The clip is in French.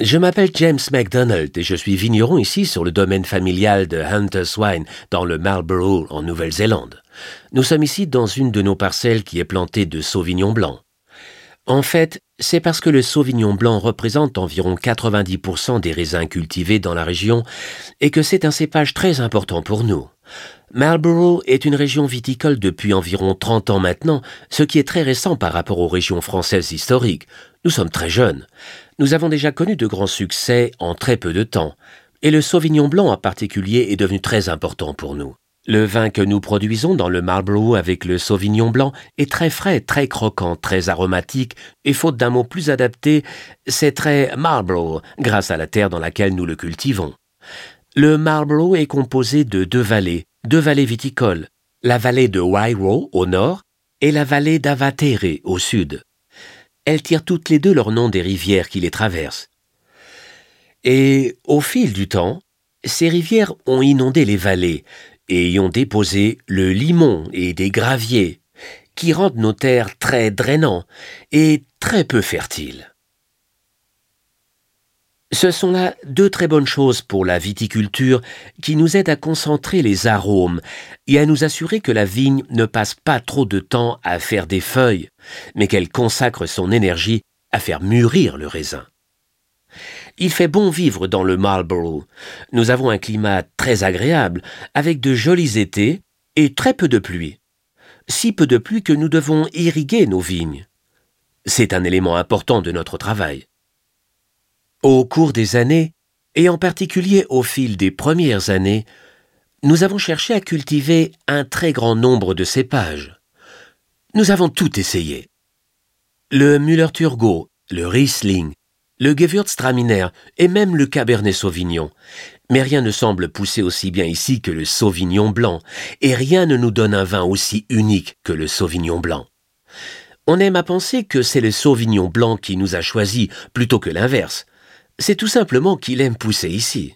Je m'appelle James MacDonald et je suis vigneron ici sur le domaine familial de Hunter's Wine dans le Marlborough en Nouvelle-Zélande. Nous sommes ici dans une de nos parcelles qui est plantée de Sauvignon blanc. En fait, c'est parce que le Sauvignon blanc représente environ 90% des raisins cultivés dans la région et que c'est un cépage très important pour nous. Marlborough est une région viticole depuis environ 30 ans maintenant, ce qui est très récent par rapport aux régions françaises historiques. Nous sommes très jeunes. Nous avons déjà connu de grands succès en très peu de temps, et le Sauvignon blanc en particulier est devenu très important pour nous. Le vin que nous produisons dans le Marlborough avec le Sauvignon blanc est très frais, très croquant, très aromatique, et faute d'un mot plus adapté, c'est très Marlborough grâce à la terre dans laquelle nous le cultivons. Le Marlborough est composé de deux vallées, deux vallées viticoles, la vallée de Wairo au nord et la vallée d'Avatere au sud. Elles tirent toutes les deux leur nom des rivières qui les traversent. Et au fil du temps, ces rivières ont inondé les vallées et y ont déposé le limon et des graviers, qui rendent nos terres très drainants et très peu fertiles. Ce sont là deux très bonnes choses pour la viticulture qui nous aident à concentrer les arômes et à nous assurer que la vigne ne passe pas trop de temps à faire des feuilles, mais qu'elle consacre son énergie à faire mûrir le raisin. Il fait bon vivre dans le Marlborough. Nous avons un climat très agréable, avec de jolis étés et très peu de pluie. Si peu de pluie que nous devons irriguer nos vignes. C'est un élément important de notre travail. Au cours des années, et en particulier au fil des premières années, nous avons cherché à cultiver un très grand nombre de cépages. Nous avons tout essayé. Le Müller-Turgot, le Riesling, le Gewürztraminer et même le Cabernet Sauvignon. Mais rien ne semble pousser aussi bien ici que le Sauvignon blanc, et rien ne nous donne un vin aussi unique que le Sauvignon blanc. On aime à penser que c'est le Sauvignon blanc qui nous a choisis plutôt que l'inverse, c'est tout simplement qu'il aime pousser ici.